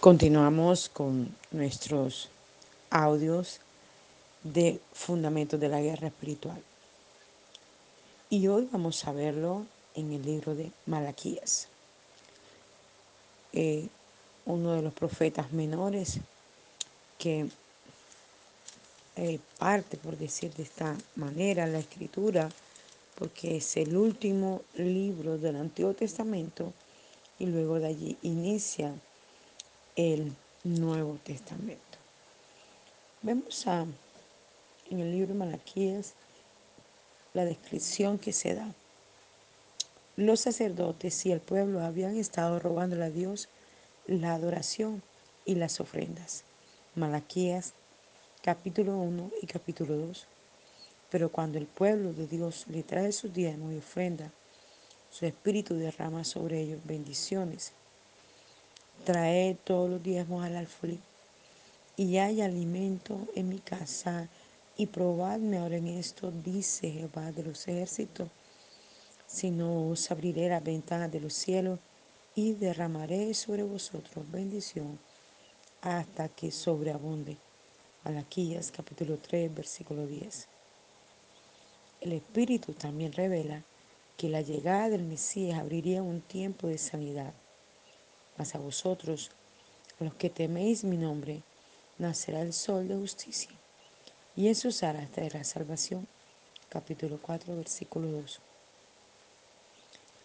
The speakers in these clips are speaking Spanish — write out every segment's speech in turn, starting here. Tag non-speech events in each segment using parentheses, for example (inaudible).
Continuamos con nuestros audios de Fundamentos de la Guerra Espiritual. Y hoy vamos a verlo en el libro de Malaquías. Eh, uno de los profetas menores que eh, parte, por decir de esta manera, la escritura, porque es el último libro del Antiguo Testamento y luego de allí inicia el Nuevo Testamento. Vemos en el libro de Malaquías la descripción que se da. Los sacerdotes y el pueblo habían estado robándole a Dios la adoración y las ofrendas. Malaquías capítulo 1 y capítulo 2. Pero cuando el pueblo de Dios le trae sus diezmos y ofrenda, su espíritu derrama sobre ellos bendiciones Trae todos los diezmos al alfolí y hay alimento en mi casa y probadme ahora en esto, dice Jehová de los ejércitos, si no os abriré las ventanas de los cielos y derramaré sobre vosotros bendición hasta que sobreabunde. Malaquías capítulo 3 versículo 10. El Espíritu también revela que la llegada del Mesías abriría un tiempo de sanidad mas a vosotros, los que teméis mi nombre, nacerá el sol de justicia, y en sus alas traerá salvación. Capítulo 4, versículo 2.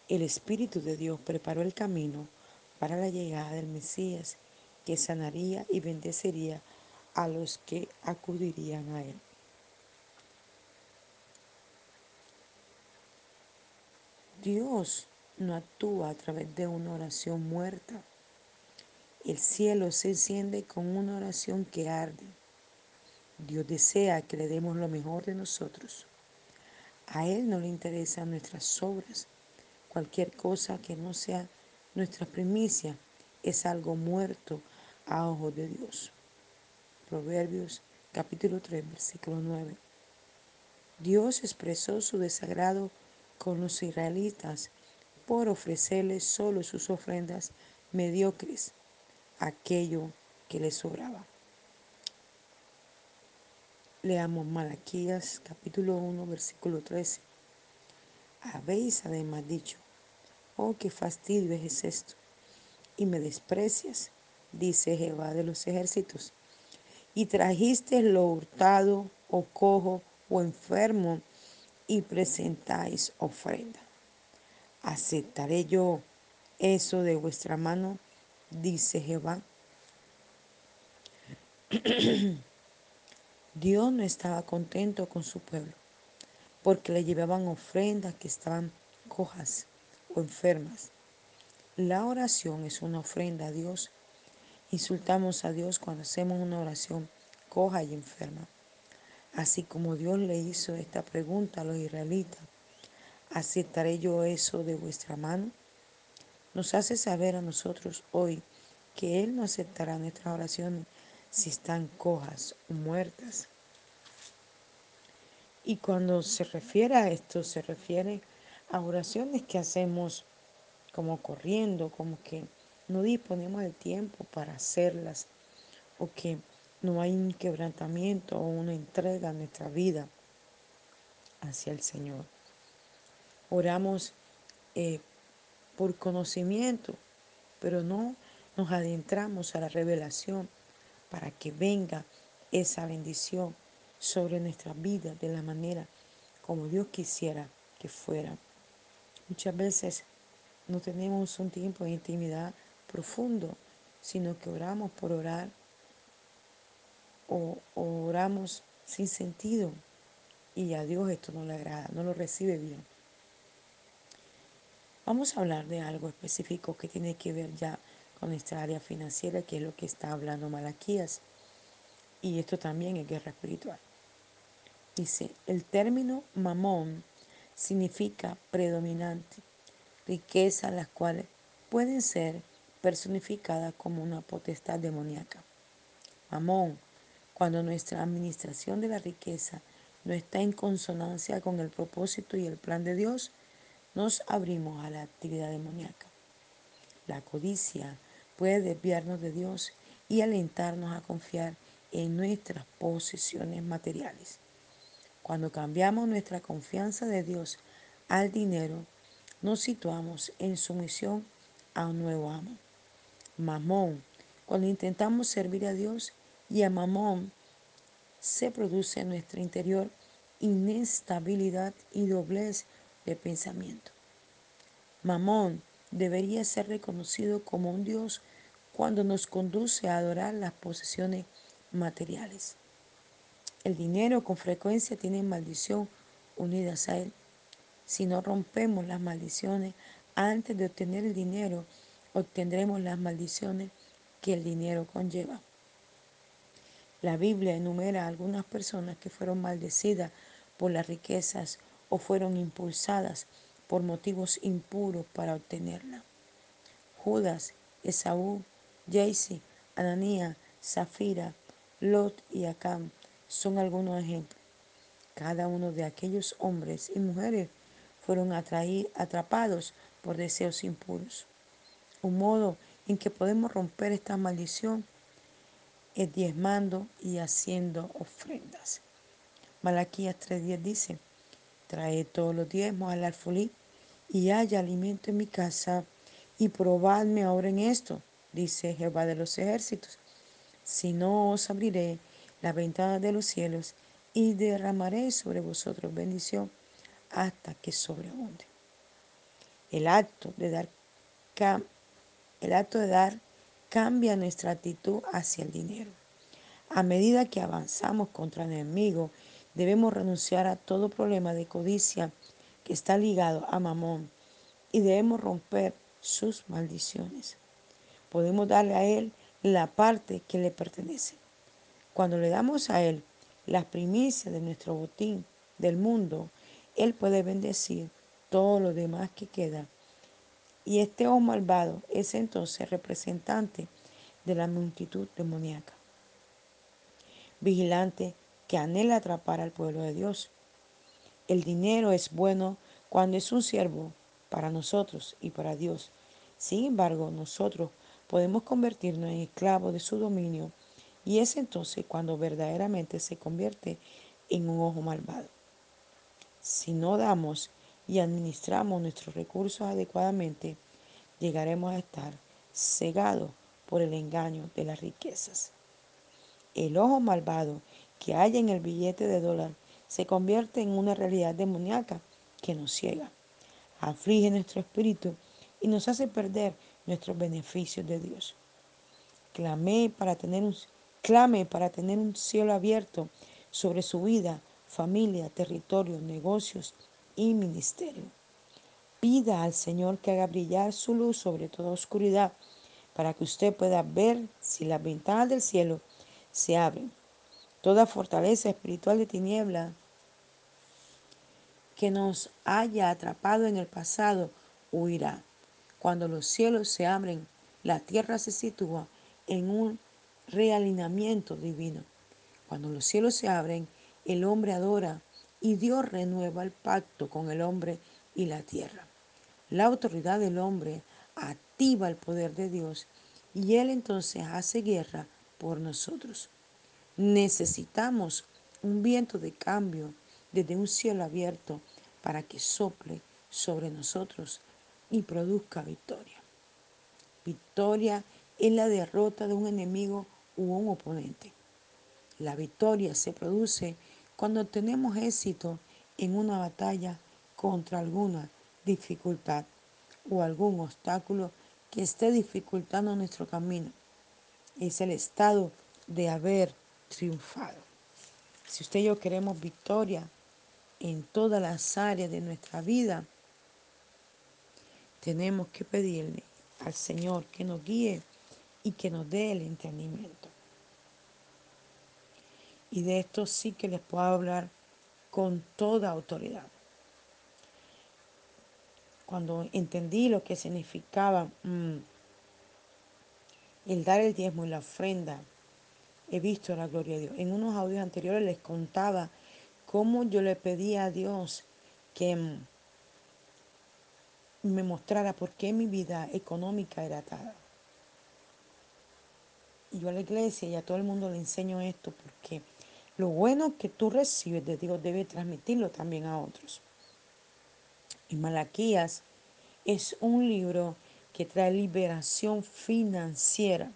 El Espíritu de Dios preparó el camino para la llegada del Mesías, que sanaría y bendecería a los que acudirían a él. Dios no actúa a través de una oración muerta. El cielo se enciende con una oración que arde. Dios desea que le demos lo mejor de nosotros. A Él no le interesan nuestras obras. Cualquier cosa que no sea nuestra primicia es algo muerto a ojos de Dios. Proverbios capítulo 3, versículo 9. Dios expresó su desagrado con los israelitas por ofrecerles solo sus ofrendas mediocres, aquello que les sobraba. Leamos Malaquías capítulo 1 versículo 13. Habéis además dicho, oh, qué fastidio es esto, y me desprecias, dice Jehová de los ejércitos, y trajiste lo hurtado o cojo o enfermo y presentáis ofrenda. ¿Aceptaré yo eso de vuestra mano? Dice Jehová. (clears throat) Dios no estaba contento con su pueblo porque le llevaban ofrendas que estaban cojas o enfermas. La oración es una ofrenda a Dios. Insultamos a Dios cuando hacemos una oración coja y enferma. Así como Dios le hizo esta pregunta a los israelitas ¿aceptaré yo eso de vuestra mano? Nos hace saber a nosotros hoy que Él no aceptará nuestras oraciones si están cojas o muertas. Y cuando se refiere a esto, se refiere a oraciones que hacemos como corriendo, como que no disponemos del tiempo para hacerlas, o que no hay un quebrantamiento o una entrega en nuestra vida hacia el Señor. Oramos eh, por conocimiento, pero no nos adentramos a la revelación para que venga esa bendición sobre nuestra vida de la manera como Dios quisiera que fuera. Muchas veces no tenemos un tiempo de intimidad profundo, sino que oramos por orar o oramos sin sentido y a Dios esto no le agrada, no lo recibe bien. Vamos a hablar de algo específico que tiene que ver ya con esta área financiera, que es lo que está hablando Malaquías. Y esto también es guerra espiritual. Dice, el término mamón significa predominante, riqueza las cuales pueden ser personificadas como una potestad demoníaca. Mamón, cuando nuestra administración de la riqueza no está en consonancia con el propósito y el plan de Dios, nos abrimos a la actividad demoníaca. La codicia puede desviarnos de Dios y alentarnos a confiar en nuestras posesiones materiales. Cuando cambiamos nuestra confianza de Dios al dinero, nos situamos en sumisión a un nuevo amo. Mamón. Cuando intentamos servir a Dios y a Mamón, se produce en nuestro interior inestabilidad y doblez de pensamiento. Mamón debería ser reconocido como un Dios cuando nos conduce a adorar las posesiones materiales. El dinero con frecuencia tiene maldición unidas a él. Si no rompemos las maldiciones antes de obtener el dinero, obtendremos las maldiciones que el dinero conlleva. La Biblia enumera a algunas personas que fueron maldecidas por las riquezas o fueron impulsadas por motivos impuros para obtenerla. Judas, Esaú, Jaycee, Ananía, Zafira, Lot y Acam son algunos ejemplos. Cada uno de aquellos hombres y mujeres fueron atrapados por deseos impuros. Un modo en que podemos romper esta maldición es diezmando y haciendo ofrendas. Malaquías 3.10 dice, trae todos los diezmos al alfolí y haya alimento en mi casa y probadme ahora en esto, dice Jehová de los ejércitos. Si no os abriré la ventana de los cielos y derramaré sobre vosotros bendición hasta que sobreabunde. El acto de dar, el acto de dar cambia nuestra actitud hacia el dinero. A medida que avanzamos contra el enemigo, debemos renunciar a todo problema de codicia que está ligado a Mamón y debemos romper sus maldiciones. Podemos darle a Él la parte que le pertenece. Cuando le damos a Él las primicias de nuestro botín del mundo, Él puede bendecir todo lo demás que queda. Y este ojo malvado es entonces representante de la multitud demoníaca. Vigilante que anhela atrapar al pueblo de Dios. El dinero es bueno cuando es un siervo para nosotros y para Dios. Sin embargo, nosotros podemos convertirnos en esclavos de su dominio y es entonces cuando verdaderamente se convierte en un ojo malvado. Si no damos y administramos nuestros recursos adecuadamente, llegaremos a estar cegados por el engaño de las riquezas. El ojo malvado que hay en el billete de dólar se convierte en una realidad demoníaca que nos ciega, aflige nuestro espíritu y nos hace perder nuestros beneficios de Dios. Para tener un, clame para tener un cielo abierto sobre su vida, familia, territorio, negocios y ministerio. Pida al Señor que haga brillar su luz sobre toda oscuridad para que usted pueda ver si las ventanas del cielo se abren. Toda fortaleza espiritual de tiniebla que nos haya atrapado en el pasado huirá. Cuando los cielos se abren, la tierra se sitúa en un realineamiento divino. Cuando los cielos se abren, el hombre adora y Dios renueva el pacto con el hombre y la tierra. La autoridad del hombre activa el poder de Dios y Él entonces hace guerra por nosotros. Necesitamos un viento de cambio desde un cielo abierto para que sople sobre nosotros y produzca victoria. Victoria es la derrota de un enemigo u un oponente. La victoria se produce cuando tenemos éxito en una batalla contra alguna dificultad o algún obstáculo que esté dificultando nuestro camino. Es el estado de haber triunfado. Si usted y yo queremos victoria en todas las áreas de nuestra vida, tenemos que pedirle al Señor que nos guíe y que nos dé el entendimiento. Y de esto sí que les puedo hablar con toda autoridad. Cuando entendí lo que significaba mm, el dar el diezmo y la ofrenda, he visto la gloria de Dios. En unos audios anteriores les contaba cómo yo le pedía a Dios que me mostrara por qué mi vida económica era atada. Y yo a la iglesia y a todo el mundo le enseño esto porque lo bueno que tú recibes de Dios debe transmitirlo también a otros. Y Malaquías es un libro que trae liberación financiera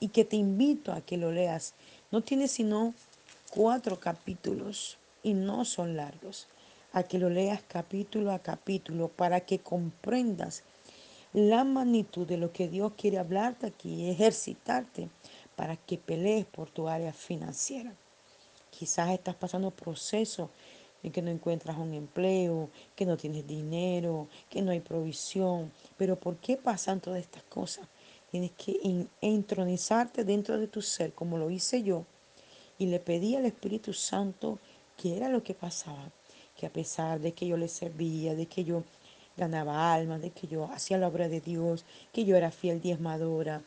y que te invito a que lo leas. No tiene sino cuatro capítulos y no son largos. A que lo leas capítulo a capítulo para que comprendas la magnitud de lo que Dios quiere hablarte aquí y ejercitarte para que pelees por tu área financiera. Quizás estás pasando procesos en que no encuentras un empleo, que no tienes dinero, que no hay provisión. Pero ¿por qué pasan todas estas cosas? Tienes que entronizarte dentro de tu ser, como lo hice yo, y le pedí al Espíritu Santo que era lo que pasaba, que a pesar de que yo le servía, de que yo ganaba almas, de que yo hacía la obra de Dios, que yo era fiel diezmadora,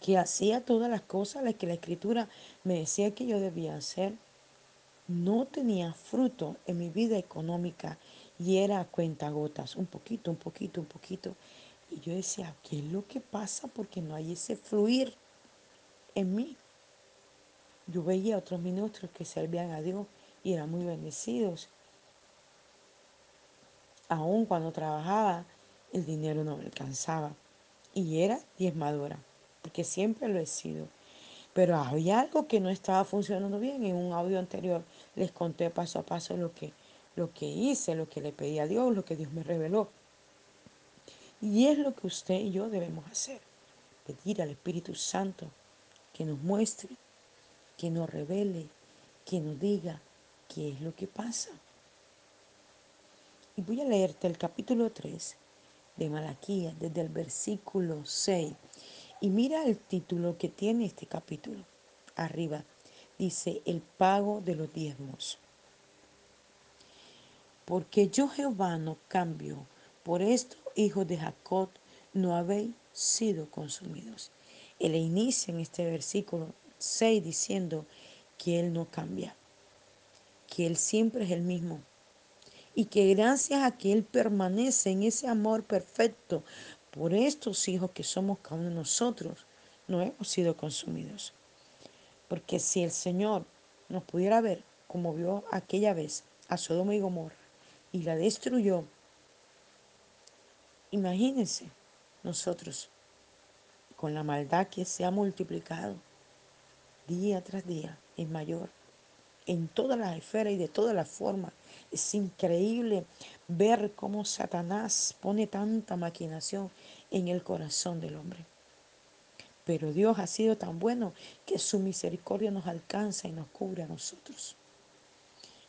que hacía todas las cosas las que la Escritura me decía que yo debía hacer, no tenía fruto en mi vida económica y era cuenta gotas, un poquito, un poquito, un poquito. Y yo decía, ¿qué es lo que pasa? Porque no hay ese fluir en mí. Yo veía a otros ministros que servían a Dios y eran muy bendecidos. Aún cuando trabajaba, el dinero no me alcanzaba. Y era diezmadora, porque siempre lo he sido. Pero había algo que no estaba funcionando bien. En un audio anterior les conté paso a paso lo que, lo que hice, lo que le pedí a Dios, lo que Dios me reveló. Y es lo que usted y yo debemos hacer. Pedir al Espíritu Santo que nos muestre, que nos revele, que nos diga qué es lo que pasa. Y voy a leerte el capítulo 3 de Malaquías desde el versículo 6. Y mira el título que tiene este capítulo. Arriba dice el pago de los diezmos. Porque yo Jehová no cambio. Por esto, hijos de Jacob, no habéis sido consumidos. Él inicia en este versículo 6 diciendo que Él no cambia, que Él siempre es el mismo y que gracias a que Él permanece en ese amor perfecto por estos hijos que somos cada uno de nosotros, no hemos sido consumidos. Porque si el Señor nos pudiera ver como vio aquella vez a Sodoma y Gomorra y la destruyó, imagínense nosotros con la maldad que se ha multiplicado día tras día es mayor en todas las esferas y de todas las formas. Es increíble ver cómo Satanás pone tanta maquinación en el corazón del hombre. Pero Dios ha sido tan bueno que su misericordia nos alcanza y nos cubre a nosotros.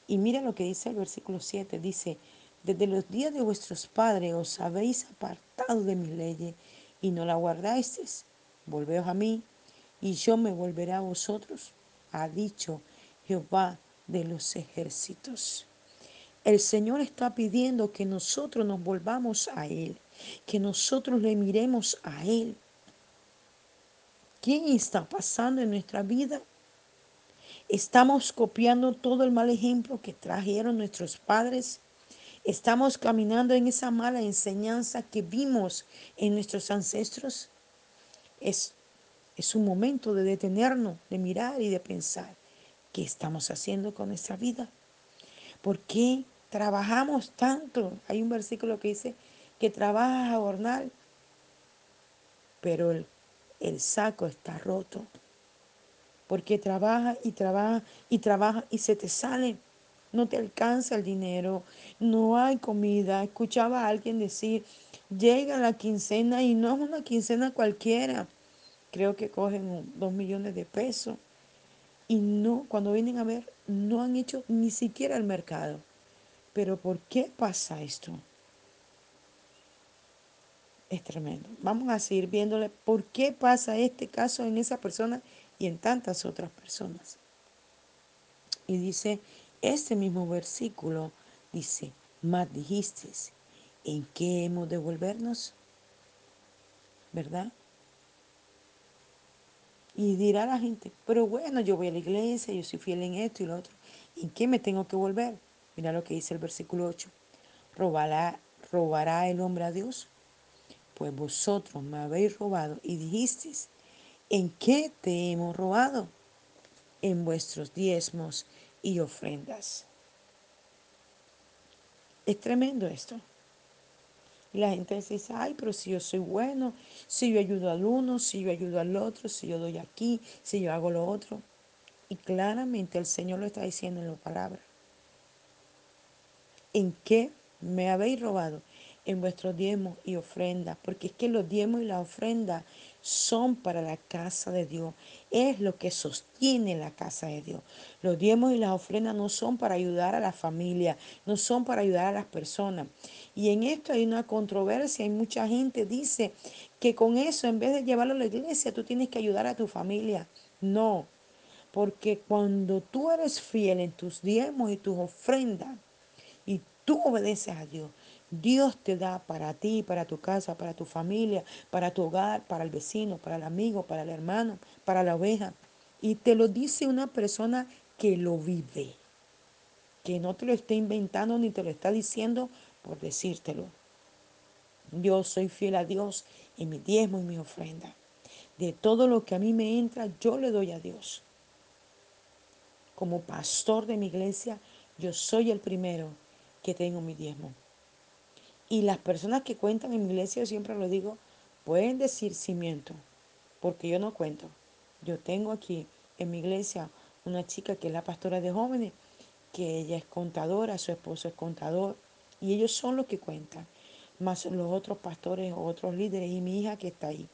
Y mira lo que dice el versículo 7. Dice, desde los días de vuestros padres os habéis apartado de mis leyes y no la guardáis. Volveos a mí y yo me volveré a vosotros, ha dicho Jehová de los ejércitos. El Señor está pidiendo que nosotros nos volvamos a Él, que nosotros le miremos a Él. ¿Qué está pasando en nuestra vida? Estamos copiando todo el mal ejemplo que trajeron nuestros padres. Estamos caminando en esa mala enseñanza que vimos en nuestros ancestros. Es, es un momento de detenernos, de mirar y de pensar qué estamos haciendo con nuestra vida. ¿Por qué trabajamos tanto? Hay un versículo que dice que trabajas a jornal, pero el, el saco está roto. Porque trabaja y trabaja y trabaja y se te sale. No te alcanza el dinero, no hay comida. Escuchaba a alguien decir, llega la quincena y no es una quincena cualquiera. Creo que cogen dos millones de pesos. Y no, cuando vienen a ver, no han hecho ni siquiera el mercado. Pero ¿por qué pasa esto? Es tremendo. Vamos a seguir viéndole por qué pasa este caso en esa persona y en tantas otras personas. Y dice, este mismo versículo dice, más dijiste, ¿en qué hemos de volvernos? ¿Verdad? Y dirá la gente, pero bueno, yo voy a la iglesia, yo soy fiel en esto y lo otro. ¿En qué me tengo que volver? Mira lo que dice el versículo 8. ¿Robará, ¿Robará el hombre a Dios? Pues vosotros me habéis robado y dijisteis, ¿En qué te hemos robado? En vuestros diezmos y ofrendas. Es tremendo esto. Y la gente dice, ay, pero si yo soy bueno, si yo ayudo al uno, si yo ayudo al otro, si yo doy aquí, si yo hago lo otro. Y claramente el Señor lo está diciendo en la palabra. ¿En qué me habéis robado? En vuestros diezmos y ofrendas. Porque es que los diezmos y la ofrenda son para la casa de Dios. Es lo que sostiene la casa de Dios. Los diezmos y las ofrendas no son para ayudar a la familia, no son para ayudar a las personas. Y en esto hay una controversia. Hay mucha gente dice que con eso, en vez de llevarlo a la iglesia, tú tienes que ayudar a tu familia. No, porque cuando tú eres fiel en tus diezmos y tus ofrendas y tú obedeces a Dios, Dios te da para ti, para tu casa, para tu familia, para tu hogar, para el vecino, para el amigo, para el hermano, para la oveja. Y te lo dice una persona que lo vive, que no te lo está inventando ni te lo está diciendo por decírtelo. Yo soy fiel a Dios en mi diezmo y mi ofrenda. De todo lo que a mí me entra, yo le doy a Dios. Como pastor de mi iglesia, yo soy el primero que tengo mi diezmo. Y las personas que cuentan en mi iglesia, yo siempre lo digo, pueden decir cimiento, porque yo no cuento. Yo tengo aquí en mi iglesia una chica que es la pastora de jóvenes, que ella es contadora, su esposo es contador, y ellos son los que cuentan, más los otros pastores o otros líderes y mi hija que está ahí.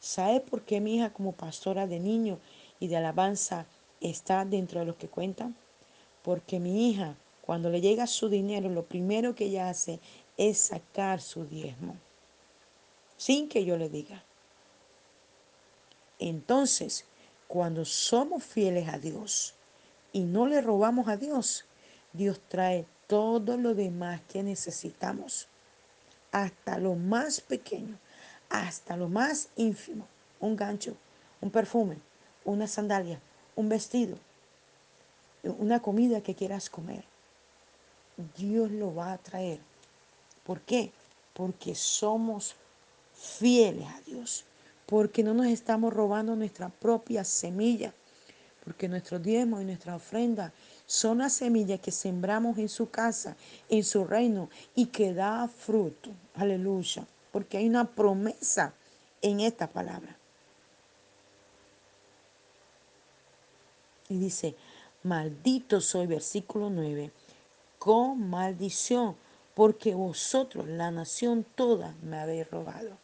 ¿Sabe por qué mi hija como pastora de niños y de alabanza está dentro de los que cuentan? Porque mi hija, cuando le llega su dinero, lo primero que ella hace es sacar su diezmo, sin que yo le diga. Entonces, cuando somos fieles a Dios y no le robamos a Dios, Dios trae todo lo demás que necesitamos, hasta lo más pequeño, hasta lo más ínfimo, un gancho, un perfume, una sandalia, un vestido, una comida que quieras comer. Dios lo va a traer. ¿Por qué? Porque somos fieles a Dios, porque no nos estamos robando nuestra propia semilla, porque nuestro diezmo y nuestra ofrenda son las semillas que sembramos en su casa, en su reino y que da fruto. Aleluya. Porque hay una promesa en esta palabra. Y dice, maldito soy, versículo 9, con maldición, porque vosotros, la nación toda, me habéis robado.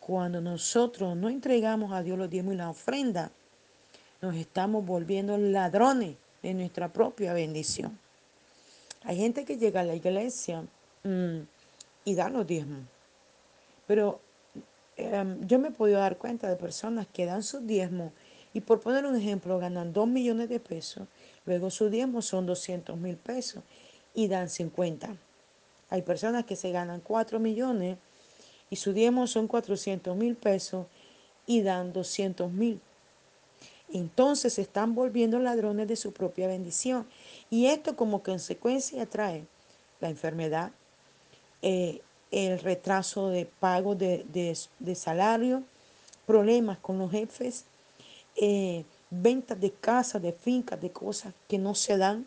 Cuando nosotros no entregamos a Dios los diezmos y la ofrenda, nos estamos volviendo ladrones de nuestra propia bendición. Hay gente que llega a la iglesia mmm, y da los diezmos, pero eh, yo me he podido dar cuenta de personas que dan sus diezmos y por poner un ejemplo ganan 2 millones de pesos, luego sus diezmos son 200 mil pesos y dan 50. Hay personas que se ganan 4 millones y su diezmo son 400 mil pesos y dan 200 mil entonces se están volviendo ladrones de su propia bendición. Y esto como consecuencia trae la enfermedad, eh, el retraso de pago de, de, salario, problemas con los jefes, eh, ventas de casas, de fincas, de cosas que no se dan,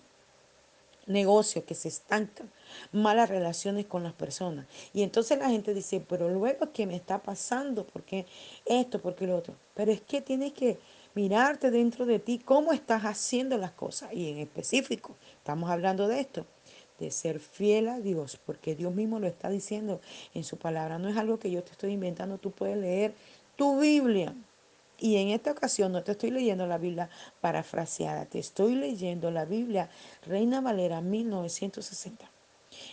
negocios que se estancan, malas relaciones con las personas. Y entonces la gente dice, pero luego, ¿qué me está pasando? ¿Por qué esto? ¿Por qué lo otro? Pero es que tienes que mirarte dentro de ti cómo estás haciendo las cosas. Y en específico, estamos hablando de esto, de ser fiel a Dios, porque Dios mismo lo está diciendo en su palabra. No es algo que yo te estoy inventando, tú puedes leer tu Biblia. Y en esta ocasión no te estoy leyendo la Biblia parafraseada, te estoy leyendo la Biblia Reina Valera 1960.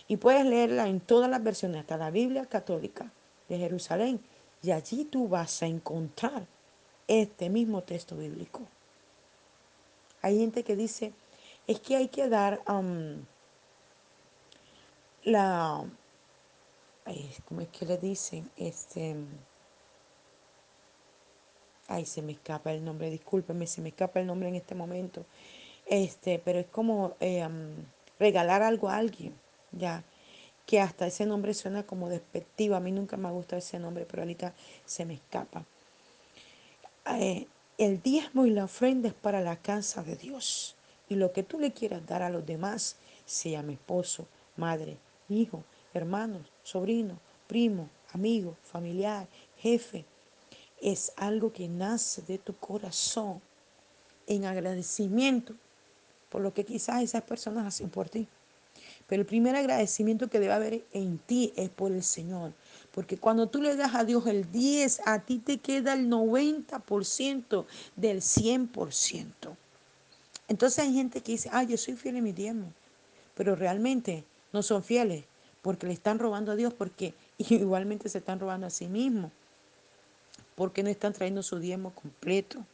Y puedes leerla en todas las versiones, hasta la Biblia católica de Jerusalén. Y allí tú vas a encontrar este mismo texto bíblico. Hay gente que dice, es que hay que dar la, ¿cómo es que le dicen? Este, ay, se me escapa el nombre, discúlpeme, se me escapa el nombre en este momento. Este, pero es como eh, regalar algo a alguien, ya, que hasta ese nombre suena como despectivo. A mí nunca me ha gustado ese nombre, pero ahorita se me escapa eh, el diezmo y la ofrenda es para la casa de Dios. Y lo que tú le quieras dar a los demás, sea mi esposo, madre, hijo, hermanos, sobrino, primo, amigo, familiar, jefe, es algo que nace de tu corazón en agradecimiento por lo que quizás esas personas hacen por ti. Pero el primer agradecimiento que debe haber en ti es por el Señor. Porque cuando tú le das a Dios el 10, a ti te queda el 90% del 100%. Entonces hay gente que dice, ah, yo soy fiel en mi diezmo. Pero realmente no son fieles porque le están robando a Dios, porque (laughs) igualmente se están robando a sí mismos. Porque no están trayendo su diezmo completo.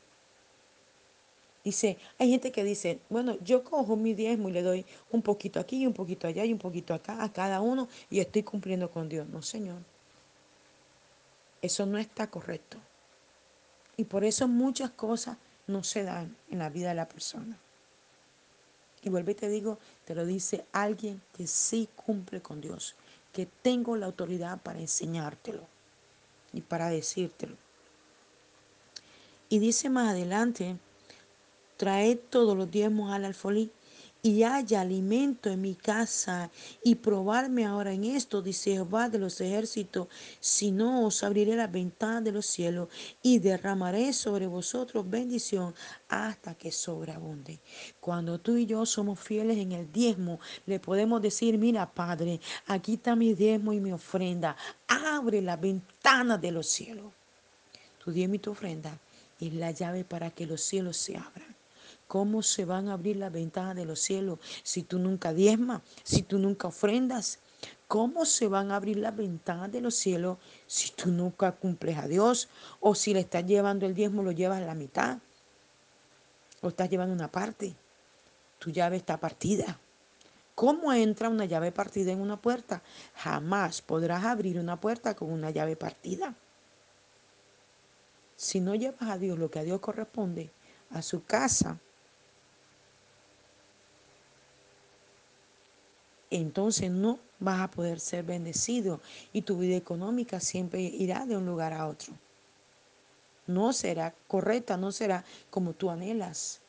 Dice, hay gente que dice, bueno, yo cojo mi diezmo y le doy un poquito aquí, un poquito allá y un poquito acá a cada uno y estoy cumpliendo con Dios. No, Señor. Eso no está correcto. Y por eso muchas cosas no se dan en la vida de la persona. Y vuelvo y te digo, te lo dice alguien que sí cumple con Dios, que tengo la autoridad para enseñártelo y para decírtelo. Y dice más adelante, traed todos los diezmos al alfolí y haya alimento en mi casa y probarme ahora en esto, dice Jehová de los ejércitos, si no os abriré las ventanas de los cielos y derramaré sobre vosotros bendición hasta que sobreabunde. Cuando tú y yo somos fieles en el diezmo, le podemos decir, mira Padre, aquí está mi diezmo y mi ofrenda, abre la ventana de los cielos. Tu diezmo y tu ofrenda es la llave para que los cielos se abran. ¿Cómo se van a abrir las ventanas de los cielos si tú nunca diezmas, si tú nunca ofrendas? ¿Cómo se van a abrir las ventanas de los cielos si tú nunca cumples a Dios? O si le estás llevando el diezmo, lo llevas a la mitad. O estás llevando una parte. Tu llave está partida. ¿Cómo entra una llave partida en una puerta? Jamás podrás abrir una puerta con una llave partida. Si no llevas a Dios lo que a Dios corresponde, a su casa, entonces no vas a poder ser bendecido y tu vida económica siempre irá de un lugar a otro. No será correcta, no será como tú anhelas.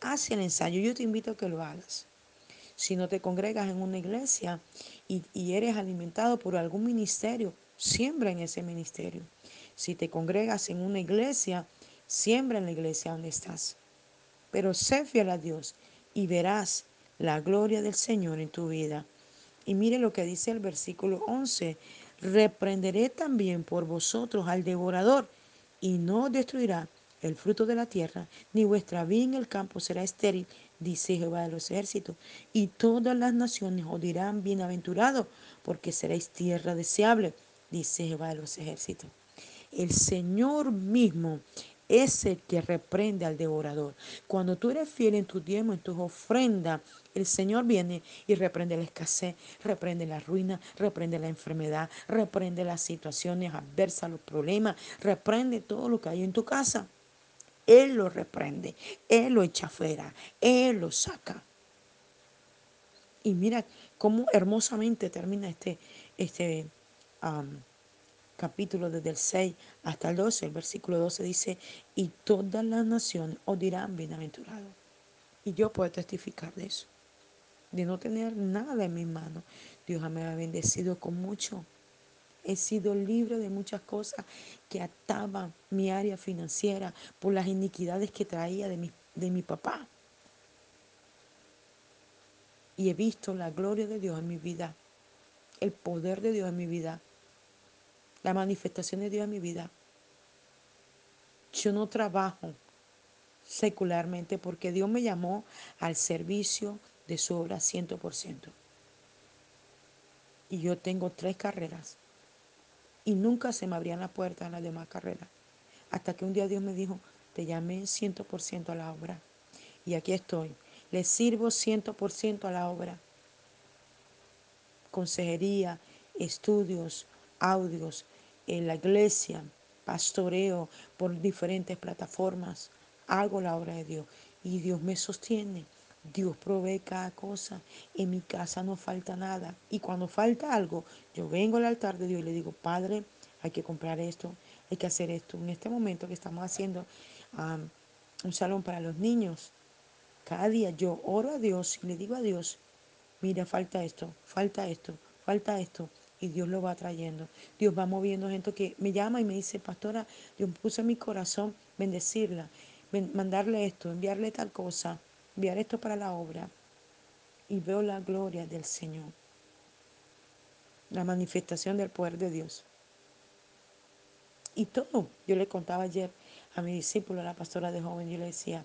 Haz el ensayo, yo te invito a que lo hagas. Si no te congregas en una iglesia y, y eres alimentado por algún ministerio, siembra en ese ministerio. Si te congregas en una iglesia, siembra en la iglesia donde estás. Pero sé fiel a Dios y verás la gloria del Señor en tu vida. Y mire lo que dice el versículo 11. Reprenderé también por vosotros al devorador y no destruirá el fruto de la tierra, ni vuestra vida en el campo será estéril, dice Jehová de los ejércitos. Y todas las naciones os dirán bienaventurado, porque seréis tierra deseable, dice Jehová de los ejércitos. El Señor mismo es el que reprende al devorador. Cuando tú eres fiel en tu diezmo, en tus ofrendas, el Señor viene y reprende la escasez, reprende la ruina, reprende la enfermedad, reprende las situaciones adversas, los problemas, reprende todo lo que hay en tu casa. Él lo reprende, Él lo echa fuera, Él lo saca. Y mira cómo hermosamente termina este, este capítulo desde el 6 hasta el 12. El versículo 12 dice, y todas las naciones os dirán bienaventurado. Y yo puedo testificar de eso de no tener nada en mis manos. Dios me ha bendecido con mucho. He sido libre de muchas cosas que ataban mi área financiera por las iniquidades que traía de de mi papá. Y he visto la gloria de Dios en mi vida, el poder de Dios en mi vida, la manifestación de Dios en mi vida. Yo no trabajo secularmente porque Dios me llamó al servicio de su obra 100%. Y yo tengo tres carreras. Y nunca se me abrían las puertas en las demás carreras. Hasta que un día Dios me dijo, te llamé 100% a la obra. Y aquí estoy. Le sirvo 100% a la obra. Consejería, estudios, audios, en la iglesia, pastoreo por diferentes plataformas. Hago la obra de Dios y Dios me sostiene. Dios provee cada cosa. En mi casa no falta nada. Y cuando falta algo, yo vengo al altar de Dios y le digo, Padre, hay que comprar esto, hay que hacer esto. En este momento que estamos haciendo un salón para los niños, cada día yo oro a Dios y le digo a Dios, mira, falta esto, falta esto, falta esto. Y Dios lo va trayendo. Dios va moviendo gente que me llama y me dice, pastora, Dios puso en mi corazón bendecirla, mandarle esto, enviarle tal cosa, enviar esto para la obra. Y veo la gloria del Señor, la manifestación del poder de Dios. Y todo, yo le contaba ayer a mi discípulo, a la pastora de joven, yo le decía,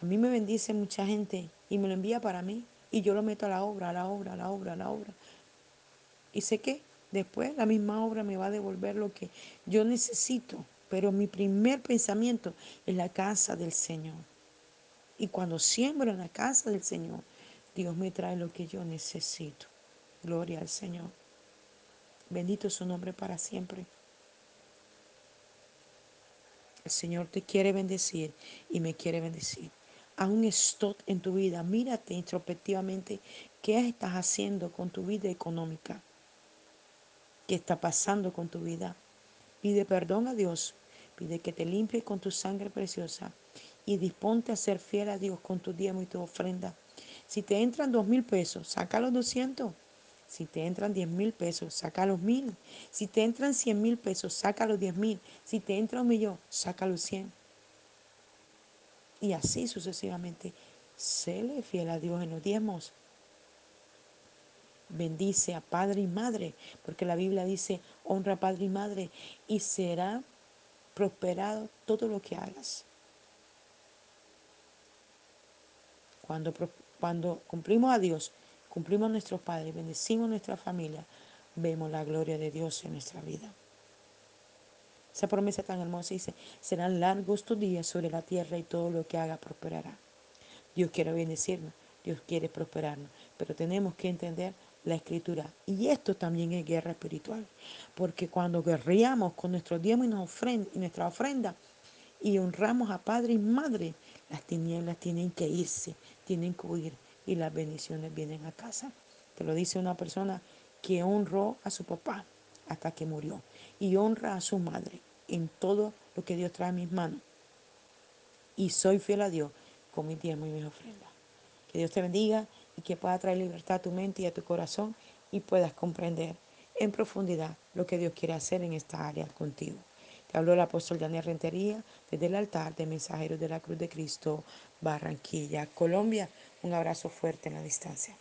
a mí me bendice mucha gente y me lo envía para mí y yo lo meto a la obra, a la obra, a la obra, a la obra. Y sé que después la misma obra me va a devolver lo que yo necesito, pero mi primer pensamiento es la casa del Señor. Y cuando siembro en la casa del Señor, Dios me trae lo que yo necesito. Gloria al Señor. Bendito su nombre para siempre. El Señor te quiere bendecir y me quiere bendecir. Haz un stop en tu vida. Mírate introspectivamente qué estás haciendo con tu vida económica. ¿Qué está pasando con tu vida? Pide perdón a Dios. Pide que te limpie con tu sangre preciosa. Y disponte a ser fiel a Dios con tu diezmo y tu ofrenda. Si te entran dos mil pesos, saca los doscientos. Si te entran 10 mil pesos, saca los mil. Si te entran 100 mil pesos, saca los 10 mil. Si te entra un millón, saca los 100. Y así sucesivamente. Séle fiel a Dios en los diezmos. Bendice a padre y madre, porque la Biblia dice, honra padre y madre y será prosperado todo lo que hagas. Cuando, cuando cumplimos a Dios, cumplimos a nuestros padres, bendecimos a nuestra familia, vemos la gloria de Dios en nuestra vida. Esa promesa tan hermosa dice, serán largos tus días sobre la tierra y todo lo que haga prosperará. Dios quiere bendecirnos, Dios quiere prosperarnos, pero tenemos que entender la escritura. Y esto también es guerra espiritual, porque cuando guerreamos con nuestro diezmo y, nuestra ofrenda y honramos a padre y madre, las tinieblas tienen que irse, tienen que huir y las bendiciones vienen a casa. Te lo dice una persona que honró a su papá hasta que murió y honra a su madre en todo lo que Dios trae a mis manos. Y soy fiel a Dios con mi tiempo y mi ofrenda. Que Dios te bendiga y que pueda traer libertad a tu mente y a tu corazón y puedas comprender en profundidad lo que Dios quiere hacer en esta área contigo. Te habló el apóstol Daniel Rentería desde el altar de Mensajeros de la Cruz de Cristo, Barranquilla, Colombia. Un abrazo fuerte en la distancia.